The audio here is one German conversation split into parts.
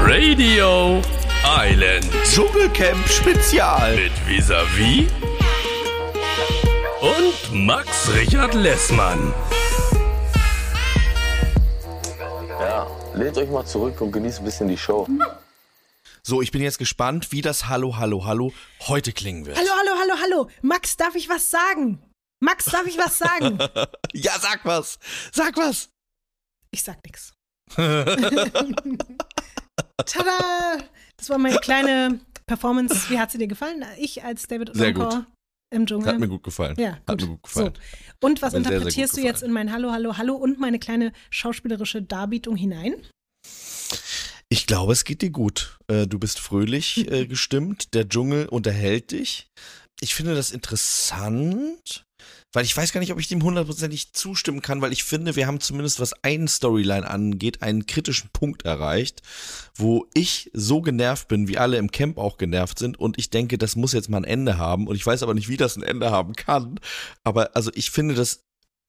Radio Island Dschungelcamp Spezial. mit Visavi und Max Richard Lessmann. Ja, lehnt euch mal zurück und genießt ein bisschen die Show. So, ich bin jetzt gespannt, wie das Hallo, Hallo, Hallo heute klingen wird. Hallo, hallo, hallo. Max, darf ich was sagen? Max, darf ich was sagen? Ja, sag was. Sag was. Ich sag nix. Tada! Das war meine kleine Performance. Wie hat sie dir gefallen? Ich als David Sehr Okonkwo im Dschungel. Hat mir gut gefallen. Ja, Hat gut. mir gut gefallen. So. Und was Hat mir sehr, sehr interpretierst gut du jetzt in mein Hallo, Hallo, Hallo und meine kleine schauspielerische Darbietung hinein? Ich glaube, es geht dir gut. Äh, Du bist fröhlich äh, gestimmt. Der Dschungel unterhält dich. Ich finde das interessant, weil ich weiß gar nicht, ob ich dem hundertprozentig zustimmen kann, weil ich finde, wir haben zumindest, was einen Storyline angeht, einen kritischen Punkt erreicht, wo ich so genervt bin, wie alle im Camp auch genervt sind und ich denke, das muss jetzt mal ein Ende haben und ich weiß aber nicht, wie das ein Ende haben kann. Aber also ich finde das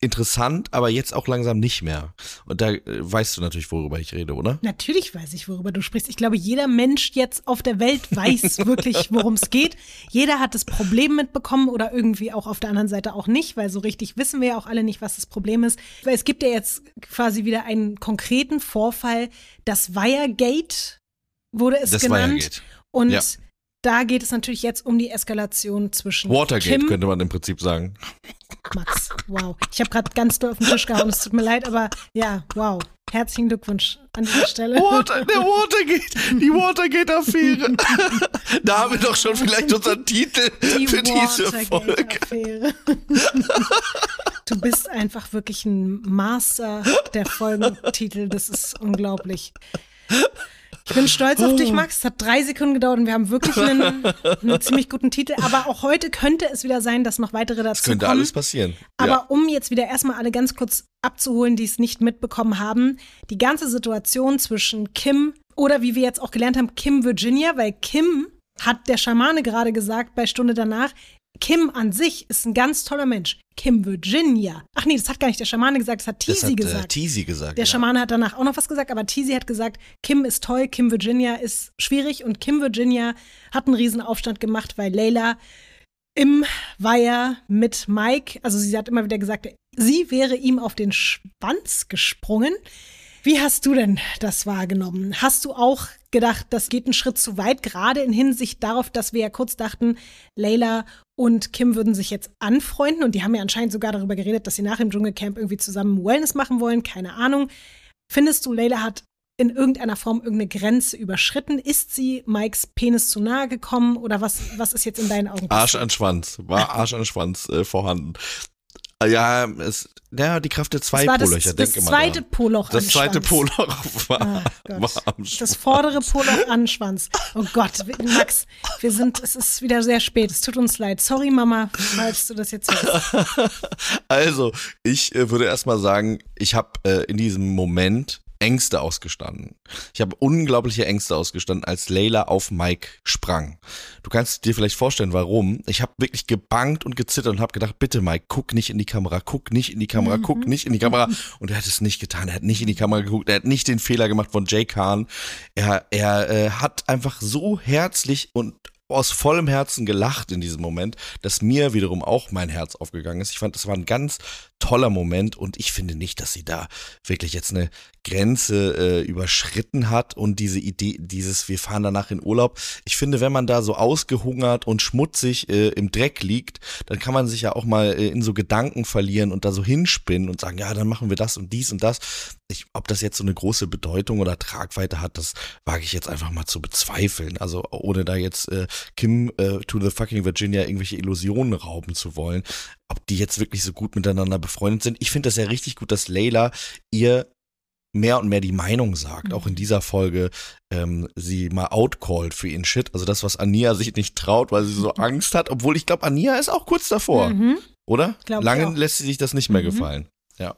interessant, aber jetzt auch langsam nicht mehr. Und da äh, weißt du natürlich, worüber ich rede, oder? Natürlich weiß ich, worüber du sprichst. Ich glaube, jeder Mensch jetzt auf der Welt weiß wirklich, worum es geht. Jeder hat das Problem mitbekommen oder irgendwie auch auf der anderen Seite auch nicht, weil so richtig wissen wir ja auch alle nicht, was das Problem ist. Weil es gibt ja jetzt quasi wieder einen konkreten Vorfall. Das Wiregate wurde es Das genannt. Wiregate. Und Ja. Da geht es natürlich jetzt um die Eskalation zwischen Watergate Kim könnte man im Prinzip sagen. Max, wow. Ich habe gerade ganz doll auf den Tisch gehauen. Es tut mir leid, aber ja, wow. Herzlichen Glückwunsch an dieser Stelle. Water, der Watergate, die Watergate-Affäre. da haben wir doch schon vielleicht unseren Titel Die für diese Folge. Du bist einfach wirklich ein Master der Folgentitel. Das ist unglaublich. Ich bin stolz auf dich, Max. Es hat drei Sekunden gedauert und wir haben wirklich einen, einen ziemlich guten Titel. Aber auch heute könnte es wieder sein, dass noch weitere dazu Das könnte kommen. alles passieren. Aber ja. um jetzt wieder erstmal alle ganz kurz abzuholen, die es nicht mitbekommen haben, die ganze Situation zwischen Kim oder wie wir jetzt auch gelernt haben, Kim Virginia, weil Kim hat der Schamane gerade gesagt bei Stunde danach, Kim an sich ist ein ganz toller Mensch. Kim Virginia. Ach nee, das hat gar nicht der Schamane gesagt, das hat das Teasy hat äh, gesagt. Teasy gesagt. Der ja. Schamane hat danach auch noch was gesagt, aber Teasy hat gesagt, Kim ist toll, Kim Virginia ist schwierig und Kim Virginia hat einen Riesenaufstand gemacht, weil Layla im Weiher mit Mike, also sie hat immer wieder gesagt, sie wäre ihm auf den Schwanz gesprungen. Wie hast du denn das wahrgenommen? Hast du auch gedacht, das geht einen Schritt zu weit, gerade in Hinsicht darauf, dass wir ja kurz dachten, Layla und Kim würden sich jetzt anfreunden und die haben ja anscheinend sogar darüber geredet, dass sie nach dem Dschungelcamp irgendwie zusammen Wellness machen wollen, keine Ahnung. Findest du, Layla hat in irgendeiner Form irgendeine Grenze überschritten? Ist sie Mikes Penis zu nahe gekommen oder was, was ist jetzt in deinen Augen Arsch an Schwanz. War Arsch an Schwanz äh, vorhanden. Äh, Ja, es, ja, die Kraft der zwei Das war das, Polöcher, das denke mal. zweite. Poloch Das zweite. Poloch war, Ah, war am Das Schwanz. vordere Poloch an Schwanz. Oh Gott, Max, wir sind, es ist wieder sehr spät. Es tut uns leid. Sorry, Mama, falls du das jetzt hörst. Also, ich äh, würde erstmal sagen, ich habe äh, in diesem Moment Ängste ausgestanden. Ich habe unglaubliche Ängste ausgestanden, als Layla auf Mike sprang. Du kannst dir vielleicht vorstellen, warum. Ich habe wirklich gebangt und gezittert und habe gedacht, bitte Mike, guck nicht in die Kamera, guck nicht in die Kamera, guck nicht in die Kamera. Und er hat es nicht getan. Er hat nicht in die Kamera geguckt. Er hat nicht den Fehler gemacht von Jay Kahn. Er, er äh, hat einfach so herzlich und aus vollem Herzen gelacht in diesem Moment, dass mir wiederum auch mein Herz aufgegangen ist. Ich fand, das war ein ganz toller Moment und ich finde nicht, dass sie da wirklich jetzt eine Grenze äh, überschritten hat und diese Idee, dieses, wir fahren danach in Urlaub. Ich finde, wenn man da so ausgehungert und schmutzig äh, im Dreck liegt, dann kann man sich ja auch mal äh, in so Gedanken verlieren und da so hinspinnen und sagen, ja, dann machen wir das und dies und das. Ich, ob das jetzt so eine große Bedeutung oder Tragweite hat, das wage ich jetzt einfach mal zu bezweifeln. Also ohne da jetzt äh, Kim äh, to the fucking Virginia irgendwelche Illusionen rauben zu wollen, ob die jetzt wirklich so gut miteinander befreundet sind. Ich finde das ja richtig gut, dass Layla ihr mehr und mehr die Meinung sagt, auch in dieser Folge ähm, sie mal outcallt für ihren Shit. Also das, was Ania sich nicht traut, weil sie so Angst hat, obwohl ich glaube, Ania ist auch kurz davor, Mhm. oder? Glaub Lange lässt sie sich das nicht mehr Mhm. gefallen. Ja.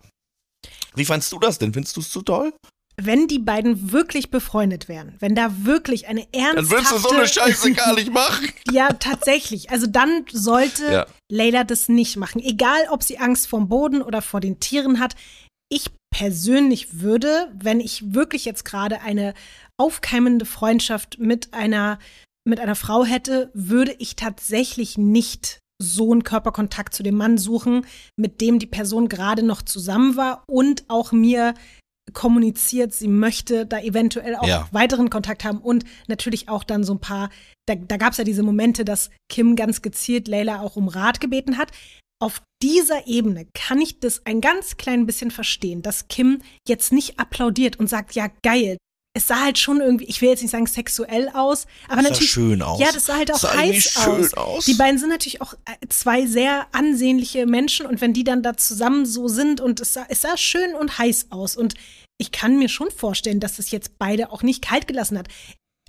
Wie fandst du das denn? Findest du es zu toll? Wenn die beiden wirklich befreundet wären, wenn da wirklich eine ernsthafte... Dann würdest du so eine Scheiße gar nicht machen. Ja, tatsächlich. Also dann sollte Ja. Layla das nicht machen. Egal, ob sie Angst vorm Boden oder vor den Tieren hat. Ich persönlich würde, wenn ich wirklich jetzt gerade eine aufkeimende Freundschaft mit einer, mit einer Frau hätte, würde ich tatsächlich nicht so einen Körperkontakt zu dem Mann suchen, mit dem die Person gerade noch zusammen war und auch mir kommuniziert, sie möchte da eventuell auch Ja. weiteren Kontakt haben und natürlich auch dann so ein paar, da, da gab es ja diese Momente, dass Kim ganz gezielt Layla auch um Rat gebeten hat. Auf dieser Ebene kann ich das ein ganz klein bisschen verstehen, dass Kim jetzt nicht applaudiert und sagt, ja geil. Es sah halt schon irgendwie, ich will jetzt nicht sagen sexuell aus, aber sah natürlich schön aus. Ja, das sah halt auch Sah heiß schön aus. aus. Die beiden sind natürlich auch äh, zwei sehr ansehnliche Menschen und wenn die dann da zusammen so sind und es sah, es sah schön und heiß aus und ich kann mir schon vorstellen, dass es jetzt beide auch nicht kalt gelassen hat.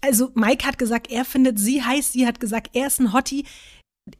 Also Mike hat gesagt, er findet sie heiß, sie hat gesagt, er ist ein Hottie.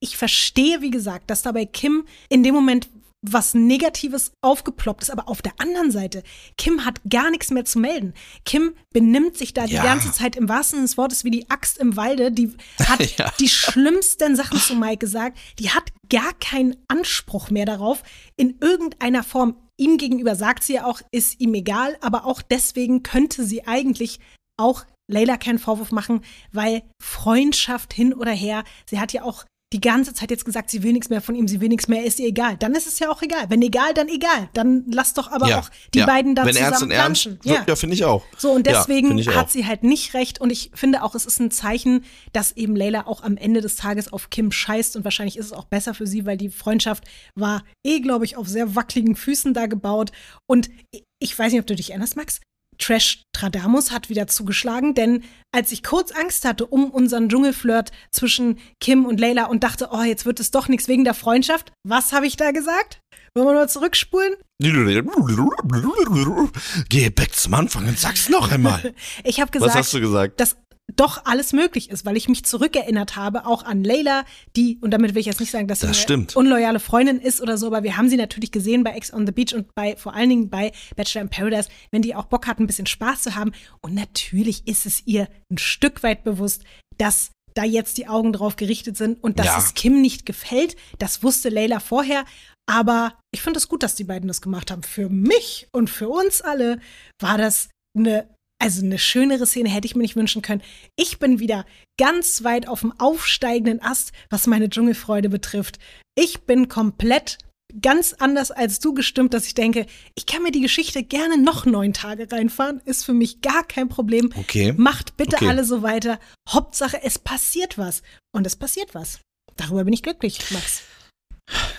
Ich verstehe, wie gesagt, dass da bei Kim in dem Moment was Negatives aufgeploppt ist, aber auf der anderen Seite, Kim hat gar nichts mehr zu melden. Kim benimmt sich da Ja. die ganze Zeit im wahrsten Sinne des Wortes wie die Axt im Walde. Die hat Ja. die schlimmsten Sachen zu Mike gesagt. Die hat gar keinen Anspruch mehr darauf, in irgendeiner Form. Ihm gegenüber sagt sie ja auch, ist ihm egal, aber auch deswegen könnte sie eigentlich auch Layla keinen Vorwurf machen, weil Freundschaft hin oder her, sie hat ja auch die ganze Zeit jetzt gesagt, sie will nichts mehr von ihm, sie will nichts mehr, ist ihr egal. Dann ist es ja auch egal. Wenn egal, dann egal. Dann lass doch aber ja. auch die ja. beiden da Wenn zusammen ernst und ernst, ja, ja finde ich auch. So, und deswegen hat sie halt nicht recht. Und ich finde auch, es ist ein Zeichen, dass eben Layla auch am Ende des Tages auf Kim scheißt. Und wahrscheinlich ist es auch besser für sie, weil die Freundschaft war eh, glaube ich, auf sehr wackeligen Füßen da gebaut. Und ich weiß nicht, ob du dich erinnerst, Max. Trash Tradamus hat wieder zugeschlagen, denn als ich kurz Angst hatte um unseren Dschungelflirt zwischen Kim und Layla und dachte, oh, jetzt wird es doch nichts wegen der Freundschaft, was habe ich da gesagt? Wollen wir nur zurückspulen? Geh back zum Anfang und sag's noch einmal. Ich habe gesagt, Was hast du gesagt? dass doch alles möglich ist, weil ich mich zurückerinnert habe, auch an Layla, die, und damit will ich jetzt nicht sagen, dass sie Das eine stimmt. unloyale Freundin ist oder so, aber wir haben sie natürlich gesehen bei Ex on the Beach und bei, vor allen Dingen bei Bachelor in Paradise, wenn die auch Bock hat, ein bisschen Spaß zu haben. Und natürlich ist es ihr ein Stück weit bewusst, dass da jetzt die Augen drauf gerichtet sind und dass Ja. es Kim nicht gefällt. Das wusste Layla vorher. Aber ich finde es gut, dass die beiden das gemacht haben. Für mich und für uns alle war das eine, also eine schönere Szene hätte ich mir nicht wünschen können. Ich bin wieder ganz weit auf dem aufsteigenden Ast, was meine Dschungelfreude betrifft. Ich bin komplett ganz anders als du gestimmt, dass ich denke, ich kann mir die Geschichte gerne noch neun Tage reinfahren. Ist für mich gar kein Problem. Okay. Macht bitte Okay. alle so weiter. Hauptsache, es passiert was. Und es passiert was. Darüber bin ich glücklich, Max.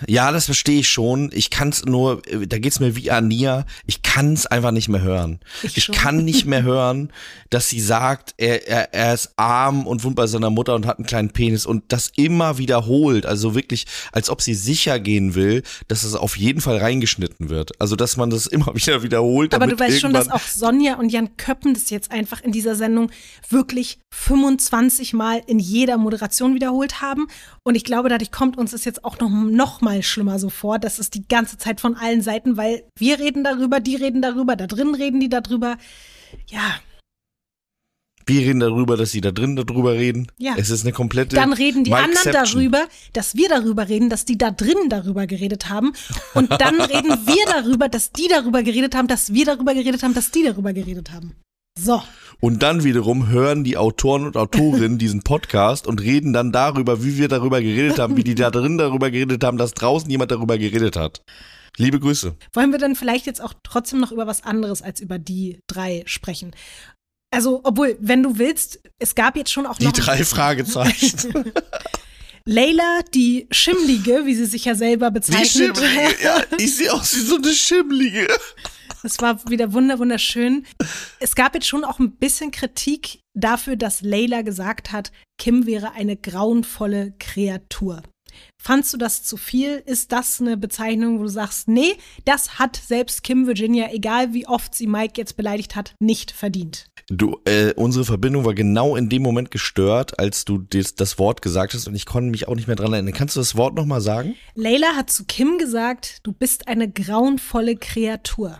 Ja, das verstehe ich schon. Ich kann es nur, da geht's mir wie Ania. Ich kann es einfach nicht mehr hören. Ich Ich, kann nicht mehr hören, dass sie sagt, er, er, er ist arm und wohnt bei seiner Mutter und hat einen kleinen Penis und das immer wiederholt. Also wirklich, als ob sie sicher gehen will, dass es auf jeden Fall reingeschnitten wird. Also, dass man das immer wieder wiederholt. Aber du weißt schon, dass auch Sonja und Jan Köppen das jetzt einfach in dieser Sendung wirklich 25 Mal in jeder Moderation wiederholt haben. Und ich glaube, dadurch kommt uns das jetzt auch noch, noch mal schlimmer so vor. Das ist die ganze Zeit von allen Seiten, weil wir reden darüber, die reden darüber, da drin reden die darüber. Ja, Wir reden darüber, dass sie da drin darüber reden. Ja. Es ist eine komplette. dann reden die anderen darüber, dass wir darüber reden, dass die da drin darüber geredet haben. Und dann reden wir darüber, dass die darüber geredet haben, dass wir darüber geredet haben, dass die darüber geredet haben. So. Und dann wiederum hören die Autoren und Autorinnen diesen Podcast und reden dann darüber, wie wir darüber geredet haben, wie die da drin darüber geredet haben, dass draußen jemand darüber geredet hat. Liebe Grüße. Wollen wir dann vielleicht jetzt auch trotzdem noch über was anderes als über die drei sprechen? Also, obwohl, wenn du willst, es gab jetzt schon auch Die noch drei Fragezeichen. Layla, die Schimmlige, wie sie sich ja selber Die bezeichnet. Schimmlige. Ja, ich sehe aus wie so eine Schimmlige. Das war wieder wunder wunderschön. Es gab jetzt schon auch ein bisschen Kritik dafür, dass Layla gesagt hat, Kim wäre eine grauenvolle Kreatur. Fandst du das zu viel? Ist das eine Bezeichnung, wo du sagst, nee, das hat selbst Kim Virginia, egal wie oft sie Mike jetzt beleidigt hat, nicht verdient? Du, äh, unsere Verbindung war genau in dem Moment gestört, als du das, das Wort gesagt hast und ich konnte mich auch nicht mehr dran erinnern. Kannst du das Wort nochmal sagen? Layla hat zu Kim gesagt, du bist eine grauenvolle Kreatur.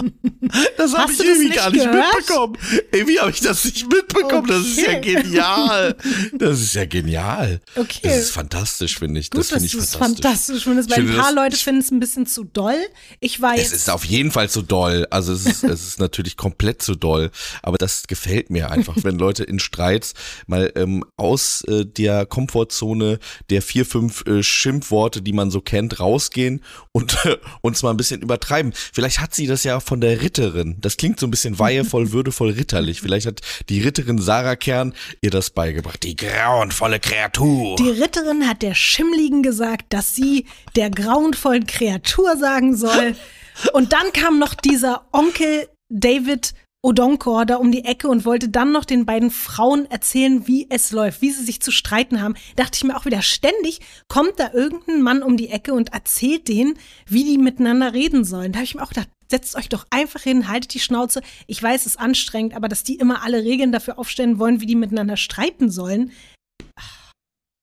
Das habe ich irgendwie gar nicht gehört? mitbekommen. Irgendwie habe ich das nicht mitbekommen. Das ist ja Okay. genial. Das ist ja genial. Okay. Das ist fantastisch, finde ich. Gut, das finde ich fantastisch. fantastisch findest, weil Ich ein finde paar das- Leute finden es ein bisschen zu doll. Ich war Es ist auf jeden Fall zu doll. Also es ist, es ist natürlich komplett zu doll. Aber das gefällt mir einfach, wenn Leute in Streits mal ähm, aus äh, der Komfortzone der vier, fünf äh, Schimpfworte, die man so kennt, rausgehen und äh, uns mal ein bisschen übertreiben. Vielleicht hat sie das ja von der Ritterin. Das klingt so ein bisschen weihevoll, würdevoll, ritterlich. Vielleicht hat die Ritterin Sarah Kern ihr das beigebracht. Die grauenvolle Kreatur. Die Ritterin hat der Schimmligen gesagt, dass sie der grauenvollen Kreatur sagen soll. Und dann kam noch dieser Onkel David Odonkor da um die Ecke und wollte dann noch den beiden Frauen erzählen, wie es läuft, wie sie sich zu streiten haben. Dachte ich mir auch wieder, ständig kommt da irgendein Mann um die Ecke und erzählt denen, wie die miteinander reden sollen. Da habe ich mir auch gedacht, setzt euch doch einfach hin, haltet die Schnauze. Ich weiß, es ist anstrengend, aber dass die immer alle Regeln dafür aufstellen wollen, wie die miteinander streiten sollen.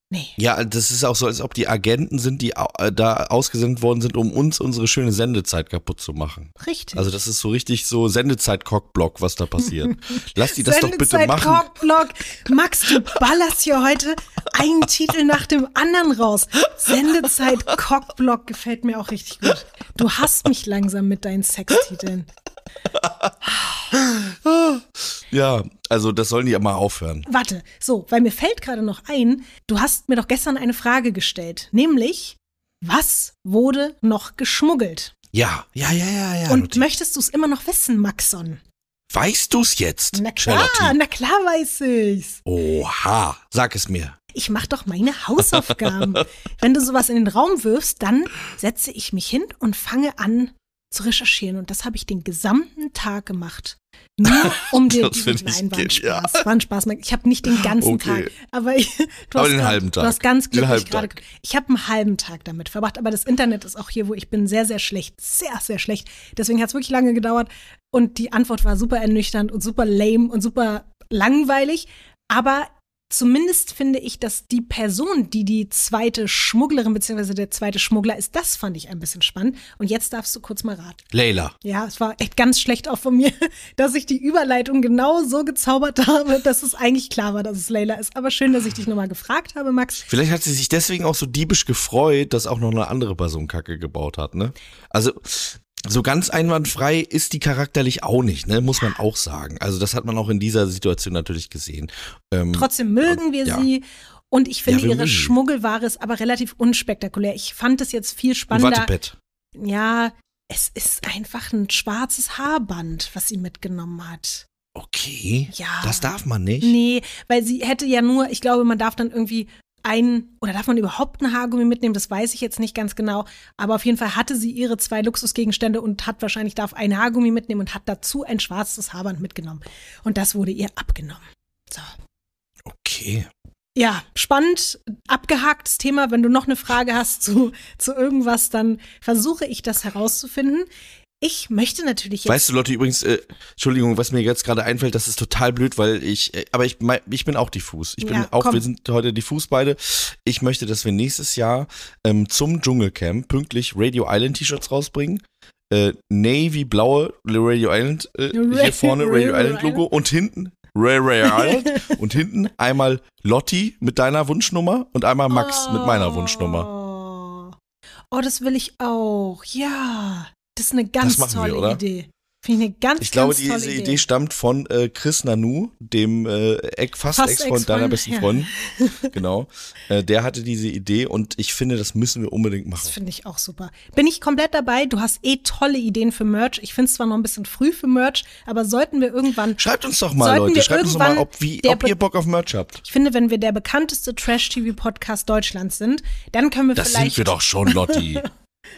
Nee. Ja, das ist auch so, als ob die Agenten sind, die äh, da ausgesendet worden sind, um uns unsere schöne Sendezeit kaputt zu machen. Richtig. Also das ist so richtig so Sendezeit-Cockblock, was da passiert. Lass die das doch bitte machen. Cockblock. Max, du ballerst hier heute einen Titel nach dem anderen raus. Sendezeit Cockblock gefällt mir auch richtig gut. Du hasst mich langsam mit deinen Sextiteln. Ja, also das sollen die ja mal aufhören. Warte, so, weil mir fällt gerade noch ein, du hast mir doch gestern eine Frage gestellt, nämlich, was wurde noch geschmuggelt? Ja, ja, ja, ja, ja. Und Lotti. möchtest du es immer noch wissen, Maxon? weißt du's jetzt? Na klar, Charlotte? na klar weiß ich's. Oha, sag es mir. Ich mache doch meine Hausaufgaben. Wenn du sowas in den Raum wirfst, dann setze ich mich hin und fange an zu recherchieren. Und das habe ich den gesamten Tag gemacht. Nur um dir Das diesen Nein, war ein. Spaß. War ein Spaß. Ich habe nicht den ganzen Okay. Tag. Aber ich, du Aber hast den grad- halben Tag. Du hast ganz glücklich gerade. Ich habe einen halben Tag damit verbracht. Aber das Internet ist auch hier, wo ich bin, sehr, sehr schlecht. Sehr, sehr schlecht. Deswegen hat es wirklich lange gedauert. Und die Antwort war super ernüchternd und super lame und super langweilig. Aber zumindest finde ich, dass die Person, die die zweite Schmugglerin bzw. der zweite Schmuggler ist, das fand ich ein bisschen spannend. Und jetzt darfst du kurz mal raten. Leila. Ja, es war echt ganz schlecht auch von mir, dass ich die Überleitung genau so gezaubert habe, dass es eigentlich klar war, dass es Leila ist. Aber schön, dass ich dich nochmal gefragt habe, Max. Vielleicht hat sie sich deswegen auch so diebisch gefreut, dass auch noch eine andere Person Kacke gebaut hat, ne? Also so ganz einwandfrei ist die charakterlich auch nicht, ne? Muss man auch sagen. Also das hat man auch in dieser Situation natürlich gesehen. Ähm, Trotzdem mögen wir ja. sie. Und ich finde, Ja, ihre. Schmuggelware ist aber relativ unspektakulär. Ich fand es jetzt viel ein spannender. Wattepad. Ja, es ist einfach ein schwarzes Haarband, was sie mitgenommen hat. Okay. Ja. Das darf man nicht. Nee, weil sie hätte ja nur, ich glaube, man darf dann irgendwie ein, oder darf man überhaupt ein Haargummi mitnehmen? Das weiß ich jetzt nicht ganz genau. Aber auf jeden Fall hatte sie ihre zwei Luxusgegenstände und hat wahrscheinlich darf ein Haargummi mitnehmen und hat dazu ein schwarzes Haarband mitgenommen. Und das wurde ihr abgenommen. So. Okay. Ja, spannend, abgehaktes Thema. Wenn du noch eine Frage hast zu, zu irgendwas, dann versuche ich das herauszufinden. Ich möchte natürlich jetzt. Weißt du, Leute, übrigens, äh, Entschuldigung, was mir jetzt gerade einfällt, das ist total blöd, weil ich, äh, aber ich, mein, ich bin auch diffus. Ich bin Ja, auch, komm. wir sind heute diffus beide. Ich möchte, dass wir nächstes Jahr ähm, zum Dschungelcamp pünktlich Radio Island T-Shirts rausbringen. Äh, Navy blaue Radio Island, äh, hier vorne Radio Island Logo und hinten Ray Ray Island und hinten einmal Lotti mit deiner Wunschnummer und einmal Max mit meiner Wunschnummer. Oh. oh, das will ich auch. Ja, das ist eine ganz wir, tolle oder? Idee. Finde ich eine ganz, Ich glaube, ganz tolle diese Idee. Idee stammt von äh, Chris Nanu, dem äh, fast, Fast Ex-Freund deiner besten ja. Freundin. genau. Äh, der hatte diese Idee und ich finde, das müssen wir unbedingt Das machen. finde ich auch super. Bin ich komplett dabei. Du hast eh tolle Ideen für Merch. Ich finde es zwar noch ein bisschen früh für Merch, aber sollten wir irgendwann. Schreibt uns doch mal, Leute. wir Schreibt uns doch mal, ob, wie, ob ihr Bock auf Merch habt. Ich finde, wenn wir der bekannteste Trash-TV-Podcast Deutschlands sind, dann können wir Das vielleicht. sind wir doch schon, Lotti.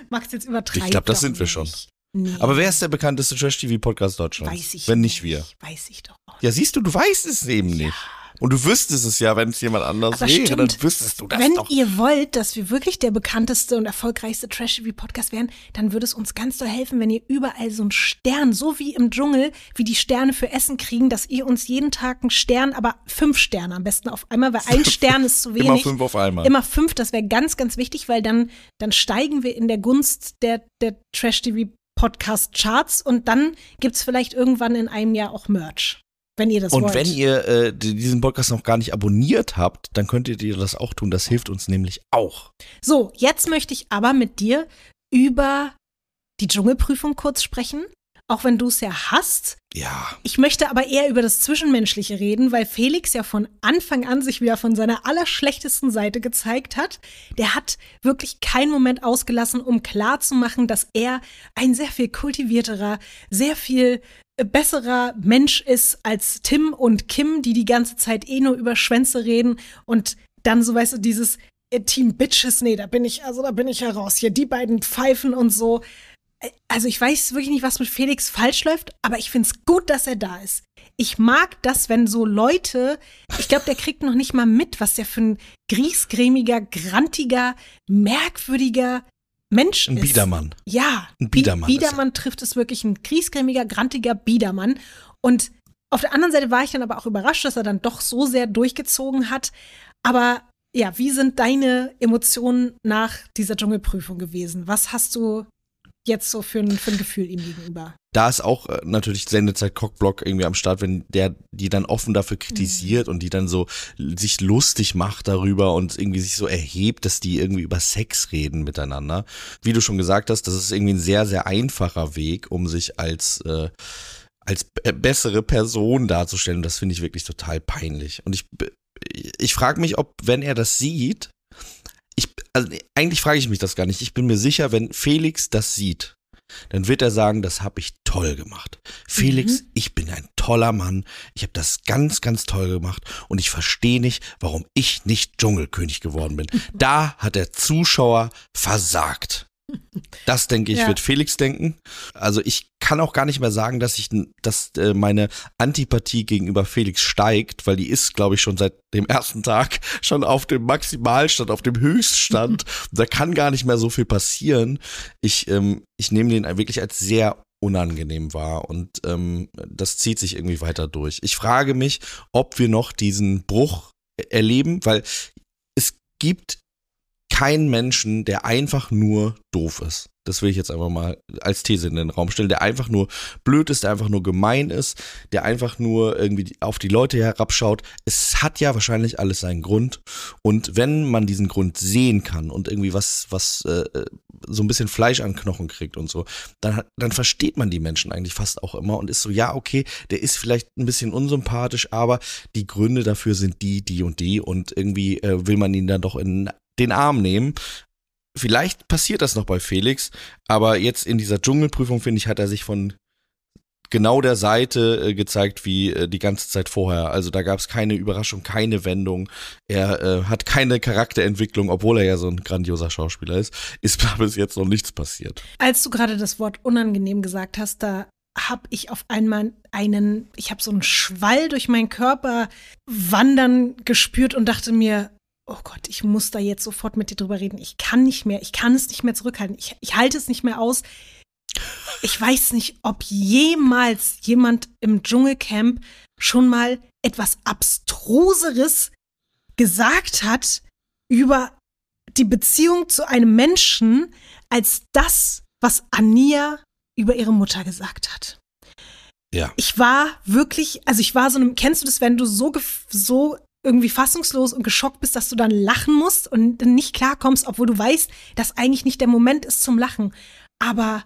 Max jetzt übertreibt. Ich glaub, das sind wir nicht. schon. Nee, Aber wer ist der bekannteste Trash-TV-Podcast Deutschlands? weiß ich Wenn nicht wir. Weiß ich doch auch. Ja, siehst du, du weißt es eben nicht. Und du wüsstest es ja, wenn es jemand anders Aber wäre, dann stimmt. wüsstest du das Wenn doch. ihr wollt, dass wir wirklich der bekannteste und erfolgreichste Trash-TV-Podcast werden, dann würde es uns ganz doll helfen, wenn ihr überall so einen Stern, so wie im Dschungel, wie die Sterne für Essen kriegen, dass ihr uns jeden Tag einen Stern, aber fünf Sterne am besten auf einmal, weil ein Stern ist zu wenig. Immer fünf auf einmal. Immer fünf, das wäre ganz, ganz wichtig, weil dann, dann steigen wir in der Gunst der, der Trash-TV Podcast-Charts und dann gibt's vielleicht irgendwann in einem Jahr auch Merch. Wenn ihr das Und wollt. wenn ihr äh, die- diesen Podcast noch gar nicht abonniert habt, dann könntet ihr das auch tun. Das hilft uns nämlich auch. So, jetzt möchte ich aber mit dir über die Dschungelprüfung kurz sprechen. Auch wenn du es ja hast. Ja. Ich möchte aber eher über das Zwischenmenschliche reden, weil Felix ja von Anfang an sich wieder von seiner allerschlechtesten Seite gezeigt hat. Der hat wirklich keinen Moment ausgelassen, um klarzumachen, dass er ein sehr viel kultivierterer, sehr viel besserer Mensch ist als Tim und Kim, die die ganze Zeit eh nur über Schwänze reden und dann so, weißt du, dieses äh, Team Bitches, nee, da bin ich, also da bin ich ja raus. Hier, die beiden Pfeifen und so. Also ich weiß wirklich nicht, was mit Felix falsch läuft, aber ich finde es gut, dass er da ist. Ich mag das, wenn so Leute, ich glaube, der kriegt noch nicht mal mit, was der für ein griesgrämiger, grantiger, merkwürdiger Mensch Ein ist. Biedermann. Ja, Ein Biedermann er. Biedermann trifft es wirklich ein griesgrämiger, grantiger Biedermann. Und auf der anderen Seite war ich dann aber auch überrascht, dass er dann doch so sehr durchgezogen hat. Aber ja, wie sind deine Emotionen nach dieser Dschungelprüfung gewesen? Was hast du jetzt so für ein, für ein Gefühl ihm gegenüber? Da ist auch äh, natürlich Sendezeit Cockblock irgendwie am Start, wenn der die dann offen dafür kritisiert und die dann so sich lustig macht darüber und irgendwie sich so erhebt, dass die irgendwie über Sex reden miteinander. Wie du schon gesagt hast, das ist irgendwie ein sehr, sehr einfacher Weg, um sich als äh, als b- bessere Person darzustellen. Und das finde ich wirklich total peinlich. Und ich, ich frage mich, ob, wenn er das sieht, also eigentlich frage ich mich das gar nicht. Ich bin mir sicher, wenn Felix das sieht, dann wird er sagen, das habe ich toll gemacht. Felix, ich bin ein toller Mann. Ich habe das ganz, ganz toll gemacht und ich verstehe nicht, warum ich nicht Dschungelkönig geworden bin. Da hat der Zuschauer versagt. Das denke ich, Ja. wird Felix denken. Also ich kann auch gar nicht mehr sagen, dass ich, dass äh, meine Antipathie gegenüber Felix steigt, weil die ist, glaube ich, schon seit dem ersten Tag schon auf dem Maximalstand, auf dem Höchststand. da kann gar nicht mehr so viel passieren. Ich, ähm, ich nehme den wirklich als sehr unangenehm wahr und ähm, das zieht sich irgendwie weiter durch. Ich frage mich, ob wir noch diesen Bruch erleben, weil es gibt keinen Menschen, der einfach nur doof ist. Das will ich jetzt einfach mal als These in den Raum stellen, der einfach nur blöd ist, der einfach nur gemein ist, der einfach nur irgendwie auf die Leute herabschaut. Es hat ja wahrscheinlich alles seinen Grund. Und wenn man diesen Grund sehen kann und irgendwie was, was äh, so ein bisschen Fleisch an Knochen kriegt und so, dann, dann versteht man die Menschen eigentlich fast auch immer und ist so, ja, okay, der ist vielleicht ein bisschen unsympathisch, aber die Gründe dafür sind die, die und die und irgendwie äh, will man ihn dann doch in den Arm nehmen. Vielleicht passiert das noch bei Felix, aber jetzt in dieser Dschungelprüfung, finde ich, hat er sich von genau der Seite äh, gezeigt wie äh, die ganze Zeit vorher. Also da gab es keine Überraschung, keine Wendung. Er äh, hat keine Charakterentwicklung, obwohl er ja so ein grandioser Schauspieler ist. Ist da bis jetzt noch nichts passiert. Als du gerade das Wort unangenehm gesagt hast, da habe ich auf einmal einen, ich habe so einen Schwall durch meinen Körper wandern gespürt und dachte mir, oh Gott, ich muss da jetzt sofort mit dir drüber reden. Ich kann nicht mehr, ich kann es nicht mehr zurückhalten. Ich, ich halte es nicht mehr aus. Ich weiß nicht, ob jemals jemand im Dschungelcamp schon mal etwas Abstruseres gesagt hat über die Beziehung zu einem Menschen als das, was Ania über ihre Mutter gesagt hat. Ja. Ich war wirklich, also ich war so einem, kennst du das, wenn du so, so irgendwie fassungslos und geschockt bist, dass du dann lachen musst und nicht klarkommst, obwohl du weißt, dass eigentlich nicht der Moment ist zum Lachen. Aber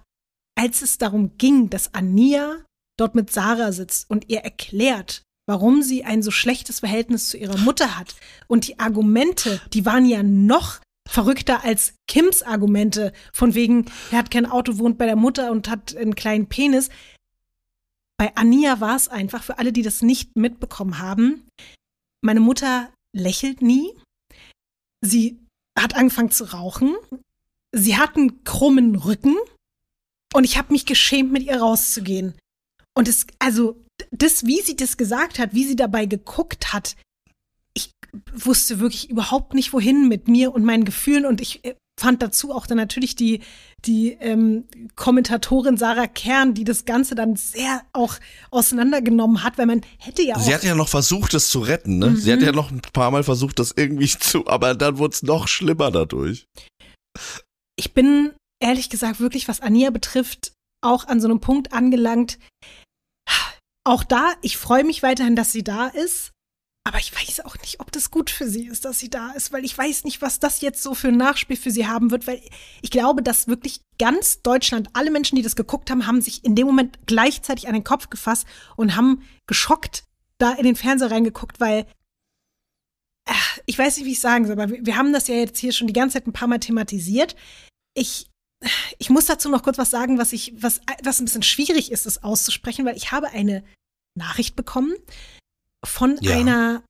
als es darum ging, dass Ania dort mit Sarah sitzt und ihr erklärt, warum sie ein so schlechtes Verhältnis zu ihrer Mutter hat und die Argumente, die waren ja noch verrückter als Kims Argumente von wegen, er hat kein Auto, wohnt bei der Mutter und hat einen kleinen Penis. Bei Ania war es einfach, für alle, die das nicht mitbekommen haben, meine Mutter lächelt nie. Sie hat angefangen zu rauchen. Sie hat einen krummen Rücken. Und ich habe mich geschämt, mit ihr rauszugehen. Und es, also, das, wie sie das gesagt hat, wie sie dabei geguckt hat, ich wusste wirklich überhaupt nicht, wohin mit mir und meinen Gefühlen. Und ich äh, fand dazu auch dann natürlich die, die ähm, Kommentatorin Sarah Kern, die das Ganze dann sehr auch auseinandergenommen hat, weil man hätte ja auch. Sie hat ja noch versucht, es zu retten, ne? Sie hat ja noch ein paar Mal versucht, das irgendwie zu, aber dann wurde es noch schlimmer dadurch. ich bin ehrlich gesagt wirklich, was Ania betrifft, auch an so einem Punkt angelangt. Auch da, ich freue mich weiterhin, dass sie da ist. Aber ich weiß auch nicht, ob das gut für sie ist, dass sie da ist, weil ich weiß nicht, was das jetzt so für ein Nachspiel für sie haben wird, weil ich glaube, dass wirklich ganz Deutschland, alle Menschen, die das geguckt haben, haben sich in dem Moment gleichzeitig an den Kopf gefasst und haben geschockt da in den Fernseher reingeguckt, weil äh, ich weiß nicht, wie ich sagen soll, aber wir, wir haben das ja jetzt hier schon die ganze Zeit ein paar Mal thematisiert. Ich ich muss dazu noch kurz was sagen, was ich, was, was ein bisschen schwierig ist, es auszusprechen, weil ich habe eine Nachricht bekommen von Ja. einer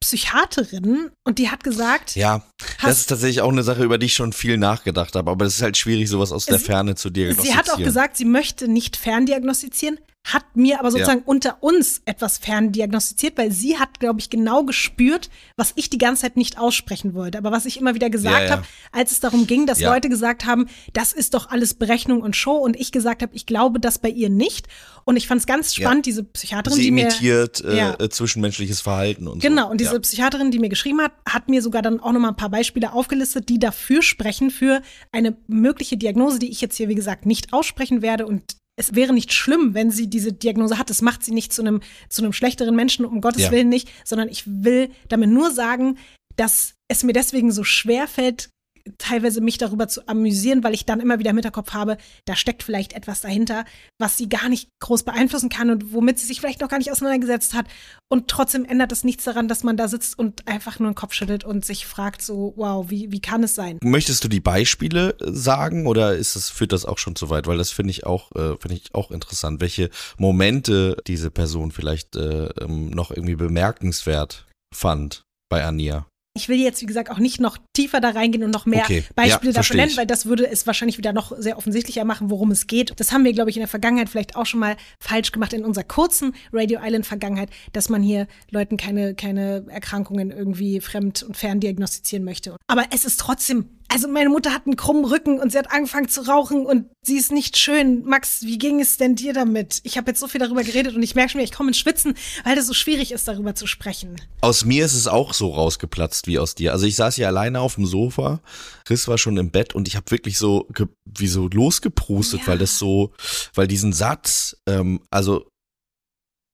Psychiaterin und die hat gesagt, Ja, das ist tatsächlich auch eine Sache, über die ich schon viel nachgedacht habe, aber es ist halt schwierig, sowas aus der Sie- Ferne zu diagnostizieren. sie hat auch gesagt, sie möchte nicht ferndiagnostizieren, hat mir aber sozusagen unter uns etwas ferndiagnostiziert, weil sie hat, glaube ich, genau gespürt, was ich die ganze Zeit nicht aussprechen wollte, aber was ich immer wieder gesagt Ja, ja. habe, als es darum ging, dass Ja. Leute gesagt haben, das ist doch alles Berechnung und Show und ich gesagt habe, ich glaube das bei ihr nicht und ich fand es ganz Ja. spannend, diese Psychiaterin, Sie die mir imitiert äh, Ja. äh, zwischenmenschliches Verhalten und Genau, so. und diese ja. Psychiaterin, die mir geschrieben hat, hat mir sogar dann auch nochmal ein paar Beispiele aufgelistet, die dafür sprechen, für eine mögliche Diagnose, die ich jetzt hier, wie gesagt, nicht aussprechen werde. Und es wäre nicht schlimm, wenn sie diese Diagnose hat. Das macht sie nicht zu einem, zu einem schlechteren Menschen, um Gottes Ja. Willen nicht, sondern ich will damit nur sagen, dass es mir deswegen so schwer fällt, teilweise mich darüber zu amüsieren, weil ich dann immer wieder im Hinterkopf habe, da steckt vielleicht etwas dahinter, was sie gar nicht groß beeinflussen kann und womit sie sich vielleicht noch gar nicht auseinandergesetzt hat. Und trotzdem ändert es nichts daran, dass man da sitzt und einfach nur den Kopf schüttelt und sich fragt so, wow, wie, wie kann es sein? Möchtest du die Beispiele äh, sagen oder ist das, führt das auch schon zu weit? Weil das finde ich auch, äh, finde ich auch interessant, welche Momente diese Person vielleicht äh, ähm, noch irgendwie bemerkenswert fand bei Ania. Ich will jetzt, wie gesagt, auch nicht noch tiefer da reingehen und noch mehr Okay, Beispiele ja, dafür nennen, weil das würde es wahrscheinlich wieder noch sehr offensichtlicher machen, worum es geht. Das haben wir, glaube ich, in der Vergangenheit vielleicht auch schon mal falsch gemacht, in unserer kurzen Radio Island Vergangenheit, dass man hier Leuten keine, keine Erkrankungen irgendwie fremd und fern diagnostizieren möchte. Aber es ist trotzdem, also meine Mutter hat einen krummen Rücken und sie hat angefangen zu rauchen und sie ist nicht schön. Max, wie ging es denn dir damit? Ich habe jetzt so viel darüber geredet und ich merke schon ich komme ins Schwitzen, weil das so schwierig ist, darüber zu sprechen. Aus mir ist es auch so rausgeplatzt wie aus dir. Also ich saß hier alleine auf dem Sofa, Chris war schon im Bett und ich habe wirklich so wie so losgeprustet, Ja. weil das so, weil diesen Satz, ähm, also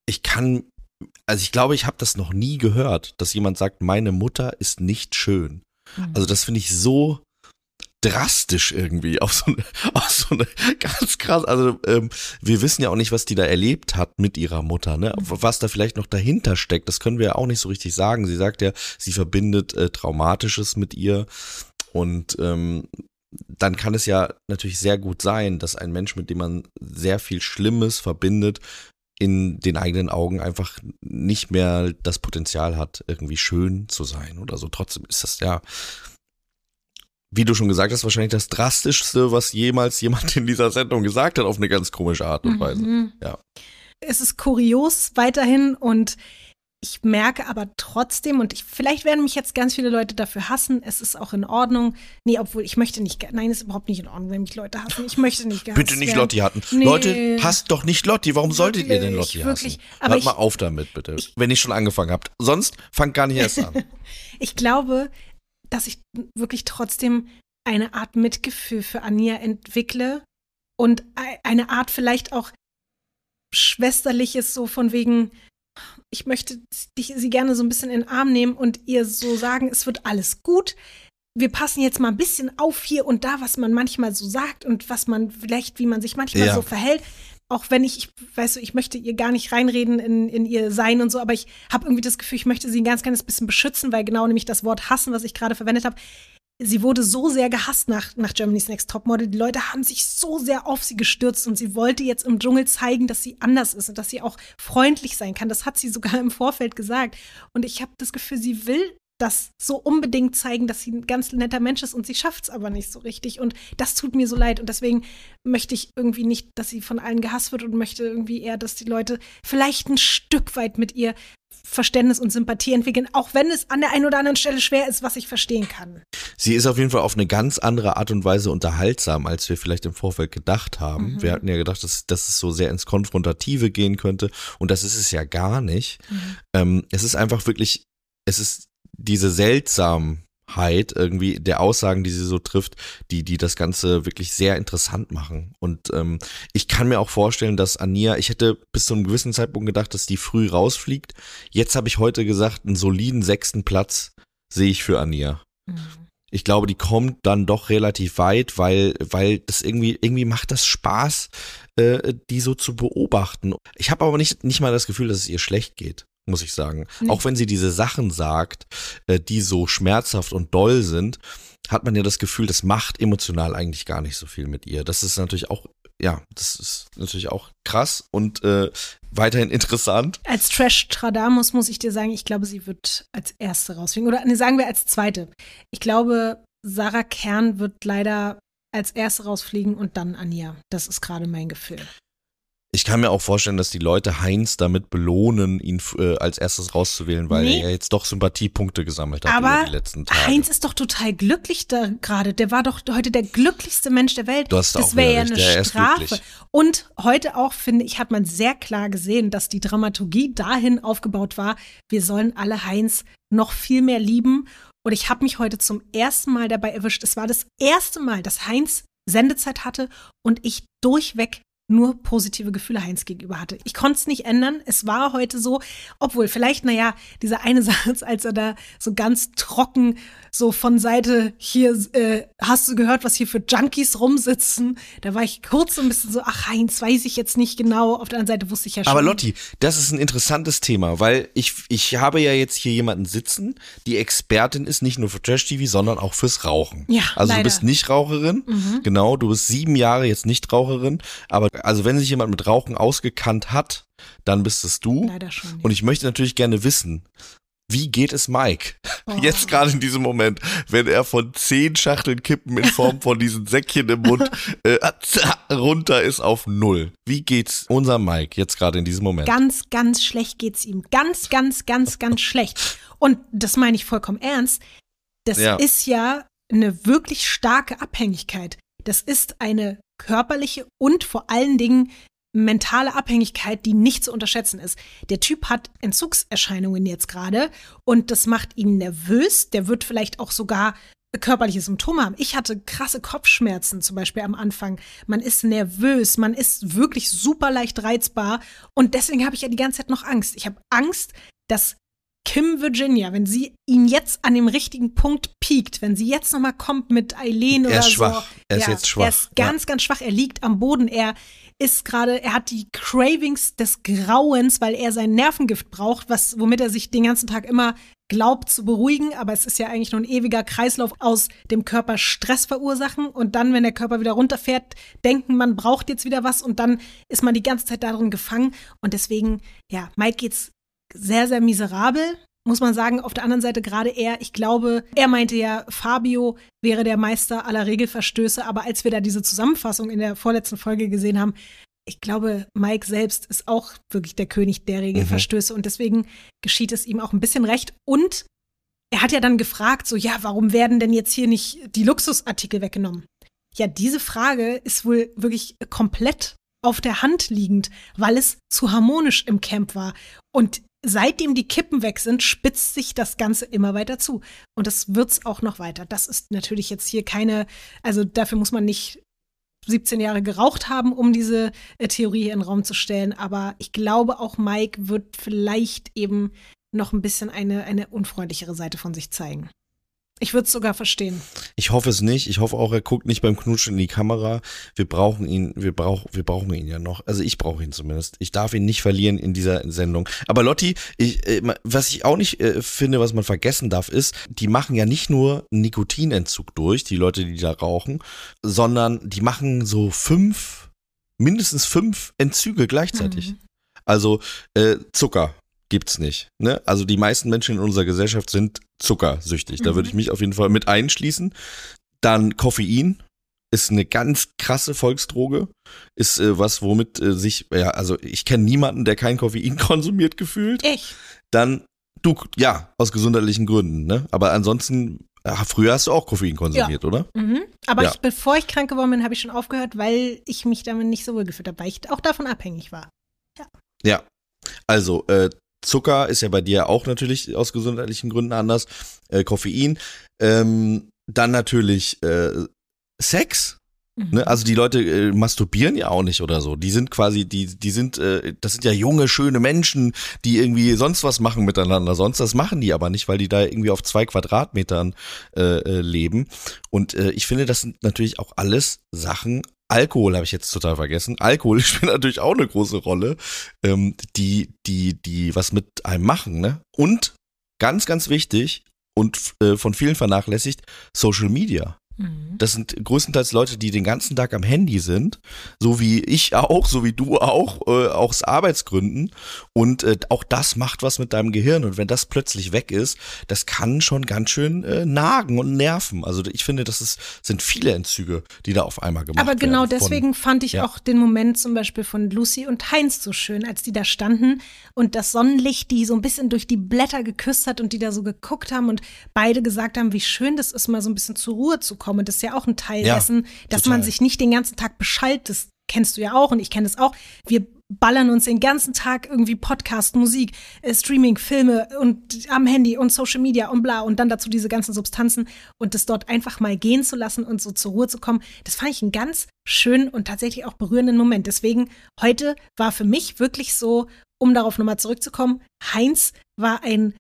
ich kann, also ich glaube, ich habe das noch nie gehört, dass jemand sagt, meine Mutter ist nicht schön. Also das finde ich so drastisch irgendwie auf so eine, auf so eine ganz krass. Also ähm, wir wissen ja auch nicht, was die da erlebt hat mit ihrer Mutter, ne? Was da vielleicht noch dahinter steckt, das können wir ja auch nicht so richtig sagen. Sie sagt ja, sie verbindet äh, Traumatisches mit ihr und ähm, dann kann es ja natürlich sehr gut sein, dass ein Mensch, mit dem man sehr viel Schlimmes verbindet, in den eigenen Augen einfach nicht mehr das Potenzial hat, irgendwie schön zu sein oder so. Trotzdem ist das ja, wie du schon gesagt hast, wahrscheinlich das drastischste, was jemals jemand in dieser Sendung gesagt hat, auf eine ganz komische Art und Weise. Mhm. Ja. Es ist kurios weiterhin und ich merke aber trotzdem, und ich, vielleicht werden mich jetzt ganz viele Leute dafür hassen, es ist auch in Ordnung. Nee, obwohl ich möchte nicht, nein, es ist überhaupt nicht in Ordnung, wenn mich Leute hassen. Ich möchte nicht gehasst Bitte nicht werden. Lotti hatten. Nee. Leute, hasst doch nicht Lotti. Warum solltet ihr denn Wirklich, Lotti wirklich. hassen? Aber Hört mal auf damit, bitte. ich- wenn ihr schon angefangen habt. Sonst fangt gar nicht erst an. Ich glaube, dass ich wirklich trotzdem eine Art Mitgefühl für Ania entwickle und ei- eine Art vielleicht auch schwesterliches, so von wegen, ich möchte dich, sie gerne so ein bisschen in den Arm nehmen und ihr so sagen, es wird alles gut. Wir passen jetzt mal ein bisschen auf hier und da, was man manchmal so sagt und was man vielleicht, wie man sich manchmal Ja. so verhält. Auch wenn ich, ich weiß, ich möchte ihr gar nicht reinreden in, in ihr Sein und so, aber ich habe irgendwie das Gefühl, ich möchte sie ein ganz kleines bisschen beschützen, weil genau nämlich das Wort hassen, was ich gerade verwendet habe, sie wurde so sehr gehasst nach, nach Germany's Next Topmodel. Die Leute haben sich so sehr auf sie gestürzt und sie wollte jetzt im Dschungel zeigen, dass sie anders ist und dass sie auch freundlich sein kann. Das hat sie sogar im Vorfeld gesagt. Und ich habe das Gefühl, sie will das so unbedingt zeigen, dass sie ein ganz netter Mensch ist und sie schafft es aber nicht so richtig. Und das tut mir so leid. Und deswegen möchte ich irgendwie nicht, dass sie von allen gehasst wird und möchte irgendwie eher, dass die Leute vielleicht ein Stück weit mit ihr Verständnis und Sympathie entwickeln, auch wenn es an der einen oder anderen Stelle schwer ist, was ich verstehen kann. Sie ist auf jeden Fall auf eine ganz andere Art und Weise unterhaltsam, als wir vielleicht im Vorfeld gedacht haben. Mhm. Wir hatten ja gedacht, dass, dass es so sehr ins Konfrontative gehen könnte. Und das ist es ja gar nicht. Mhm. Ähm, es ist einfach wirklich, es ist diese seltsam irgendwie der Aussagen, die sie so trifft, die, die das Ganze wirklich sehr interessant machen. Und ähm, ich kann mir auch vorstellen, dass Ania, ich hätte bis zu einem gewissen Zeitpunkt gedacht, dass die früh rausfliegt. Jetzt habe ich heute gesagt, einen soliden sechsten Platz sehe ich für Ania. Mhm. Ich glaube, die kommt dann doch relativ weit, weil, weil das irgendwie, irgendwie macht das Spaß, äh, die so zu beobachten. Ich habe aber nicht, nicht mal das Gefühl, dass es ihr schlecht geht muss ich sagen. Nee. Auch wenn sie diese Sachen sagt, äh, die so schmerzhaft und doll sind, hat man ja das Gefühl, das macht emotional eigentlich gar nicht so viel mit ihr. Das ist natürlich auch, ja, das ist natürlich auch krass und äh, weiterhin interessant. Als Trash Tradamus muss ich dir sagen, ich glaube, sie wird als erste rausfliegen. Oder nee, sagen wir als zweite. Ich glaube, Sarah Kern wird leider als erste rausfliegen und dann Anja. Das ist gerade mein Gefühl. Ich kann mir auch vorstellen, dass die Leute Heinz damit belohnen, ihn äh, als erstes rauszuwählen, weil nee. er jetzt doch Sympathiepunkte gesammelt hat Aber über die letzten Tage. Heinz ist doch total glücklich da gerade. Der war doch heute der glücklichste Mensch der Welt. Du hast das wäre ja eine der Strafe. Und heute auch, finde ich, hat man sehr klar gesehen, dass die Dramaturgie dahin aufgebaut war, wir sollen alle Heinz noch viel mehr lieben. Und ich habe mich heute zum ersten Mal dabei erwischt. Es war das erste Mal, dass Heinz Sendezeit hatte und ich durchweg nur positive Gefühle Heinz gegenüber hatte. Ich konnte es nicht ändern. Es war heute so, obwohl vielleicht, naja, dieser eine Satz, als er da so ganz trocken so von Seite hier, äh, hast du gehört, was hier für Junkies rumsitzen? Da war ich kurz so ein bisschen so, ach Heinz, weiß ich jetzt nicht genau. Auf der anderen Seite wusste ich ja schon. Aber Lotti, das ist ein interessantes Thema, weil ich, ich habe ja jetzt hier jemanden sitzen, die Expertin ist, nicht nur für Trash-TV, sondern auch fürs Rauchen. Ja, Also leider. du bist nicht Raucherin, mhm. genau, du bist sieben Jahre jetzt nicht Raucherin, aber also wenn sich jemand mit Rauchen ausgekannt hat, dann bist es du. Leider schon. Ja. Und ich möchte natürlich gerne wissen, wie geht es Mike? Oh. Jetzt gerade in diesem Moment, wenn er von zehn Schachteln Kippen in Form von diesen Säckchen im Mund äh, runter ist auf null. Wie geht's unser Mike jetzt gerade in diesem Moment? Ganz, ganz schlecht geht's ihm. Ganz, ganz, ganz, ganz schlecht. Und das meine ich vollkommen ernst. Das ja. ist ja eine wirklich starke Abhängigkeit. Das ist eine körperliche und vor allen Dingen mentale Abhängigkeit, die nicht zu unterschätzen ist. Der Typ hat Entzugserscheinungen jetzt gerade und das macht ihn nervös. Der wird vielleicht auch sogar körperliche Symptome haben. Ich hatte krasse Kopfschmerzen zum Beispiel am Anfang. Man ist nervös, man ist wirklich super leicht reizbar und deswegen habe ich ja die ganze Zeit noch Angst. Ich habe Angst, dass Kim Virginia, wenn sie ihn jetzt an dem richtigen Punkt piekt, wenn sie jetzt nochmal kommt mit Eileen oder er ist so. Schwach. Er ist ja, jetzt schwach. Er ist ganz, ja. ganz schwach. Er liegt am Boden. Er ist gerade, er hat die Cravings des Grauens, weil er sein Nervengift braucht, was, womit er sich den ganzen Tag immer glaubt zu beruhigen, aber es ist ja eigentlich nur ein ewiger Kreislauf aus dem Körper Stress verursachen und dann, wenn der Körper wieder runterfährt, denken, man braucht jetzt wieder was und dann ist man die ganze Zeit darin gefangen und deswegen, ja, Mike geht's sehr, sehr miserabel, muss man sagen. Auf der anderen Seite gerade er, ich glaube, er meinte ja, Fabio wäre der Meister aller Regelverstöße, aber als wir da diese Zusammenfassung in der vorletzten Folge gesehen haben, ich glaube, Mike selbst ist auch wirklich der König der Regelverstöße mhm. und deswegen geschieht es ihm auch ein bisschen recht. Und er hat ja dann gefragt, so, ja, warum werden denn jetzt hier nicht die Luxusartikel weggenommen? Ja, diese Frage ist wohl wirklich komplett auf der Hand liegend, weil es zu harmonisch im Camp war. Und seitdem die Kippen weg sind, spitzt sich das Ganze immer weiter zu. Und das wird's auch noch weiter. Das ist natürlich jetzt hier keine, also dafür muss man nicht 17 Jahre geraucht haben, um diese äh, Theorie in den Raum zu stellen. Aber ich glaube, auch Mike wird vielleicht eben noch ein bisschen eine, eine unfreundlichere Seite von sich zeigen. Ich würde es sogar verstehen. Ich hoffe es nicht. Ich hoffe auch, er guckt nicht beim Knutschen in die Kamera. Wir brauchen ihn, wir brauchen, wir brauchen ihn ja noch. Also ich brauche ihn zumindest. Ich darf ihn nicht verlieren in dieser Sendung. Aber Lotti, ich, äh, was ich auch nicht äh, finde, was man vergessen darf, ist, die machen ja nicht nur Nikotinentzug durch, die Leute, die da rauchen, sondern die machen so fünf, mindestens fünf Entzüge gleichzeitig. Mhm. Also äh, Zucker, gibt's nicht. Ne? Also die meisten Menschen in unserer Gesellschaft sind zuckersüchtig. Da würde ich mhm. mich auf jeden Fall mit einschließen. Dann Koffein ist eine ganz krasse Volksdroge. Ist äh, was, womit äh, sich, ja, also ich kenne niemanden, der kein Koffein konsumiert gefühlt. Ich. Dann, du, ja, aus gesundheitlichen Gründen, ne? Aber ansonsten Ach, früher hast du auch Koffein konsumiert, ja. oder? Mhm. Aber ja. ich, bevor ich krank geworden bin, habe ich schon aufgehört, weil ich mich damit nicht so wohl gefühlt habe, weil ich auch davon abhängig war. Ja. Ja. Also, äh, Zucker ist ja bei dir auch natürlich aus gesundheitlichen Gründen anders. Äh, Koffein. Ähm, dann natürlich äh, Sex. Mhm. Ne? Also die Leute äh, masturbieren ja auch nicht oder so. Die sind quasi, die, die sind, äh, das sind ja junge, schöne Menschen, die irgendwie sonst was machen miteinander. Sonst das machen die aber nicht, weil die da irgendwie auf zwei Quadratmetern äh, äh, leben. Und äh, ich finde, das sind natürlich auch alles Sachen. Alkohol habe ich jetzt total vergessen. Alkohol spielt natürlich auch eine große Rolle, ähm, die, die, die was mit einem machen, ne? Und ganz, ganz wichtig und äh, von vielen vernachlässigt, Social Media. Mhm. Das sind größtenteils Leute, die den ganzen Tag am Handy sind, so wie ich auch, so wie du auch, äh, auch aus Arbeitsgründen. Und äh, auch das macht was mit deinem Gehirn. Und wenn das plötzlich weg ist, das kann schon ganz schön äh, nagen und nerven. Also ich finde, das ist, sind viele Entzüge, die da auf einmal gemacht Aber werden. genau von- deswegen fand ich ja. auch den Moment zum Beispiel von Lucy und Heinz so schön, als die da standen und das Sonnenlicht die so ein bisschen durch die Blätter geküsst hat und die da so geguckt haben und beide gesagt haben, wie schön das ist, mal so ein bisschen zur Ruhe zu kommen. Und das ist ja auch ein Teil Ja, dessen, dass total. man sich nicht den ganzen Tag beschallt. Das kennst du ja auch und ich kenne das auch. Wir ballern uns den ganzen Tag irgendwie Podcast, Musik, äh, Streaming, Filme und am Handy und Social Media und bla und dann dazu diese ganzen Substanzen und das dort einfach mal gehen zu lassen und so zur Ruhe zu kommen, das fand ich einen ganz schönen und tatsächlich auch berührenden Moment. Deswegen heute war für mich wirklich so, um darauf nochmal zurückzukommen, Heinz war ein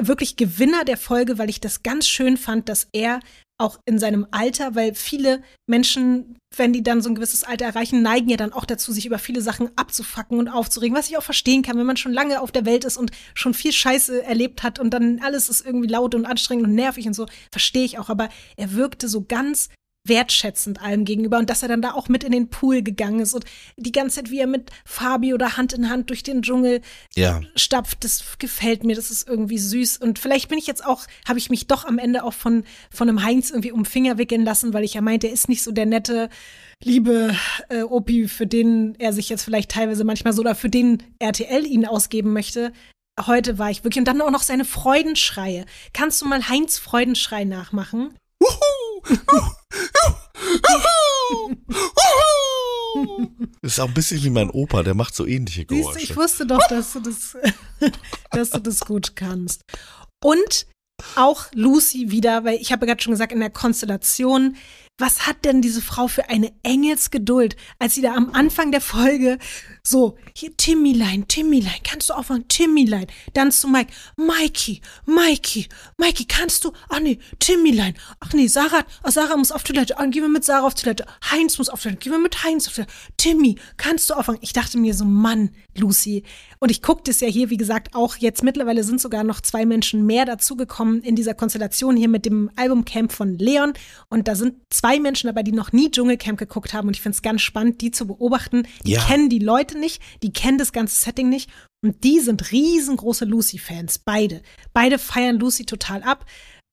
wirklich Gewinner der Folge, weil ich das ganz schön fand, dass er auch in seinem Alter, weil viele Menschen, wenn die dann so ein gewisses Alter erreichen, neigen ja dann auch dazu, sich über viele Sachen abzufacken und aufzuregen, was ich auch verstehen kann, wenn man schon lange auf der Welt ist und schon viel Scheiße erlebt hat und dann alles ist irgendwie laut und anstrengend und nervig und so, verstehe ich auch, aber er wirkte so ganz wertschätzend allem gegenüber und dass er dann da auch mit in den Pool gegangen ist und die ganze Zeit, wie er mit Fabi oder Hand in Hand durch den Dschungel Ja, stapft, das gefällt mir, das ist irgendwie süß. Und vielleicht bin ich jetzt auch, habe ich mich doch am Ende auch von, von einem Heinz irgendwie um Finger wickeln lassen, weil ich ja meinte, er ist nicht so der nette, liebe äh, Opi, für den er sich jetzt vielleicht teilweise manchmal so oder für den RTL ihn ausgeben möchte. Heute war ich wirklich, und dann auch noch seine Freudenschreie. Kannst du mal Heinz Freudenschrei nachmachen? Ist auch ein bisschen wie mein Opa, der macht so ähnliche Siehst Geräusche. ich wusste doch, dass du das, dass du das gut kannst. Und auch Lucy wieder, weil ich habe ja gerade schon gesagt, in der Konstellation, was hat denn diese Frau für eine Engelsgeduld, als sie da am Anfang der Folge so, hier Timmylein, Timmylein, kannst du aufwachen, Timmylein, dann zu Mike, Mikey, Mikey, Mikey, kannst du, ach nee, Timmylein, ach nee, Sarah, oh, Sarah muss auf Toilette, ah, gehen wir mit Sarah auf Toilette, Heinz muss auf Toilette, gehen wir mit Heinz auf Toilette, Timmy, kannst du aufwachen? Ich dachte mir so, Mann, Lucy, und ich gucke das ja hier, wie gesagt, auch jetzt mittlerweile sind sogar noch zwei Menschen mehr dazugekommen in dieser Konstellation hier mit dem Albumcamp von Leon und da sind zwei Menschen dabei, die noch nie Dschungelcamp geguckt haben und ich finde es ganz spannend, die zu beobachten. Die Ja. kennen die Leute nicht, die kennen das ganze Setting nicht und die sind riesengroße Lucy-Fans, beide. Beide feiern Lucy total ab.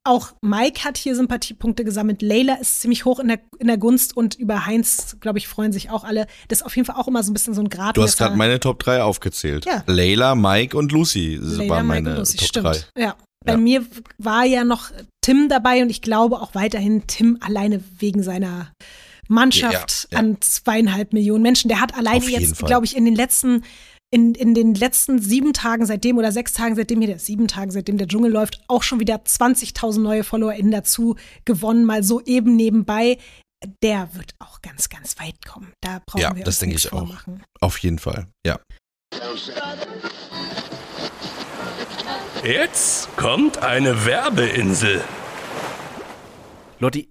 Auch Mike hat hier Sympathiepunkte gesammelt. Layla ist ziemlich hoch in der, in der Gunst und über Heinz, glaube ich, freuen sich auch alle. Das ist auf jeden Fall auch immer so ein bisschen so ein Grad. Du hast gerade meine Top 3 aufgezählt. Ja. Layla, Mike und Lucy Layla, waren Mike meine und Lucy, Top stimmt. 3. Ja. Bei Ja. mir war ja noch Tim dabei und ich glaube auch weiterhin Tim alleine wegen seiner Mannschaft Ja, ja. an zweieinhalb Millionen Menschen. Der hat alleine jetzt, glaube ich, in den letzten in, in den letzten sieben Tagen seitdem oder sechs Tagen seitdem hier, der sieben Tagen seitdem der Dschungel läuft, auch schon wieder 20.000 neue FollowerInnen dazu gewonnen, mal so eben nebenbei. Der wird auch ganz, ganz weit kommen. Da brauchen Ja, wir das denke nichts ich auch. vormachen. Auf jeden Fall, ja. Jetzt kommt eine Werbeinsel. Lotti,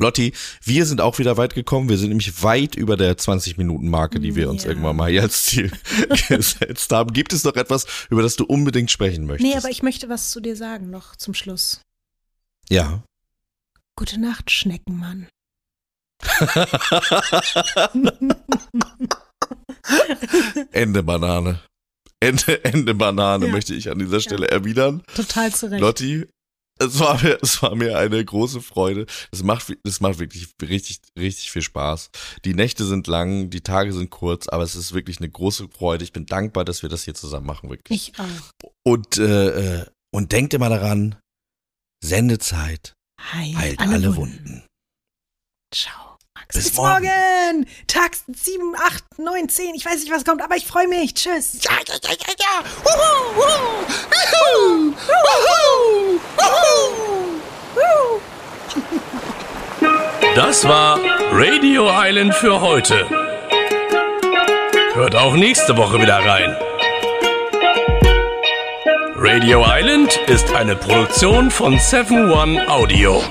Lotti, wir sind auch wieder weit gekommen. Wir sind nämlich weit über der 20-Minuten-Marke, die wir uns Ja. irgendwann mal hier als Ziel gesetzt haben. Gibt es noch etwas, über das du unbedingt sprechen möchtest? Nee, aber ich möchte was zu dir sagen noch zum Schluss. Ja. Gute Nacht, Schneckenmann. Ende Banane. Ende, Ende Banane Ja. möchte ich an dieser Stelle erwidern. Total zurecht. Lotti, es war mir, es war mir eine große Freude. Es macht, es macht wirklich richtig, richtig viel Spaß. Die Nächte sind lang, die Tage sind kurz, aber es ist wirklich eine große Freude. Ich bin dankbar, dass wir das hier zusammen machen, wirklich. Ich auch. Und, äh, äh, und denkt immer daran, Sendezeit Heilt, heilt alle, Wunden. Ciao. Bis Bis, morgen. morgen. Tag 7, 8, 9, 10. Ich weiß nicht, was kommt, aber ich freue mich. Tschüss. Ja, ja, ja, ja, ja. Wuhu, wuhu, wuhu, wuhu, wuhu. Das war Radio Island für heute. Hört auch nächste Woche wieder rein. Radio Island ist eine Produktion von 7 One Audio.